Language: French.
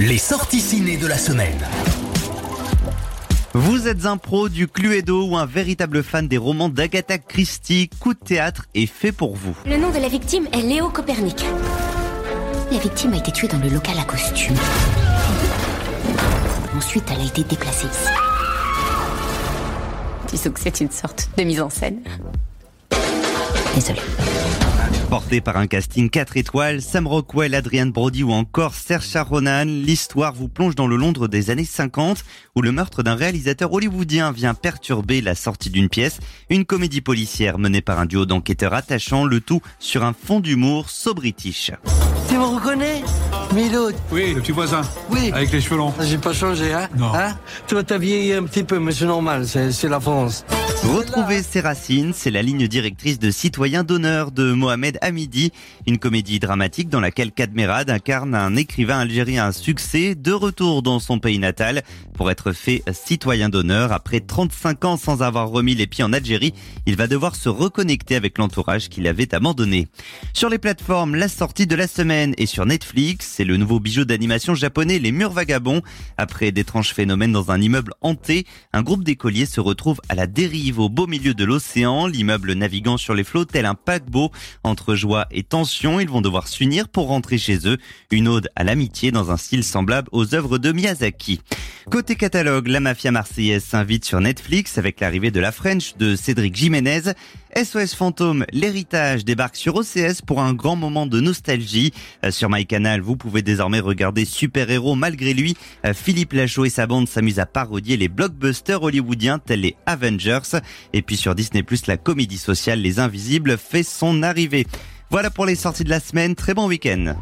Les sorties ciné de la semaine. Vous êtes un pro du Cluedo ou un véritable fan des romans d'Agatha Christie, coup de théâtre est fait pour vous. Le nom de la victime est Léo Copernic. La victime a été tuée dans le local à costume. Ensuite, elle a été déplacée ici. Disons que c'est une sorte de mise en scène. Désolée. Porté par un casting 4 étoiles, Sam Rockwell, Adrian Brody ou encore Saoirse Ronan, l'histoire vous plonge dans le Londres des années 50 où le meurtre d'un réalisateur hollywoodien vient perturber la sortie d'une pièce, une comédie policière menée par un duo d'enquêteurs attachants, le tout sur un fond d'humour so british. Tu me reconnais Milo? Oui, le petit voisin. Oui. Avec les cheveux longs. J'ai pas changé, hein? Non. Hein? Toi, t'as vieilli un petit peu, mais c'est normal, c'est c'est la France. Retrouver ses racines, c'est la ligne directrice de Citoyen d'honneur de Mohamed Hamidi, une comédie dramatique dans laquelle Kadmerad incarne un écrivain algérien à succès, de retour dans son pays natal pour être fait citoyen d'honneur. Après 35 ans sans avoir remis les pieds en Algérie, il va devoir se reconnecter avec l'entourage qu'il avait abandonné. Sur les plateformes, la sortie de la semaine est sur Netflix, c'est le nouveau bijou d'animation japonais Les Murs Vagabonds. Après d'étranges phénomènes dans un immeuble hanté, un groupe d'écoliers se retrouve à la dérive au beau milieu de l'océan, l'immeuble naviguant sur les flots tel un paquebot. Entre joie et tension, ils vont devoir s'unir pour rentrer chez eux. Une ode à l'amitié dans un style semblable aux œuvres de Miyazaki. Côté catalogue, la mafia marseillaise s'invite sur Netflix avec l'arrivée de la French de Cédric Jiménez. SOS Fantôme, l'héritage débarque sur OCS pour un grand moment de nostalgie. Euh, Sur MyCanal, vous pouvez désormais regarder Super Héros malgré lui. Euh, Philippe Lachaud et sa bande s'amusent à parodier les blockbusters hollywoodiens tels les Avengers. Et puis sur Disney+, la comédie sociale Les Invisibles fait son arrivée. Voilà pour les sorties de la semaine. Très bon week-end.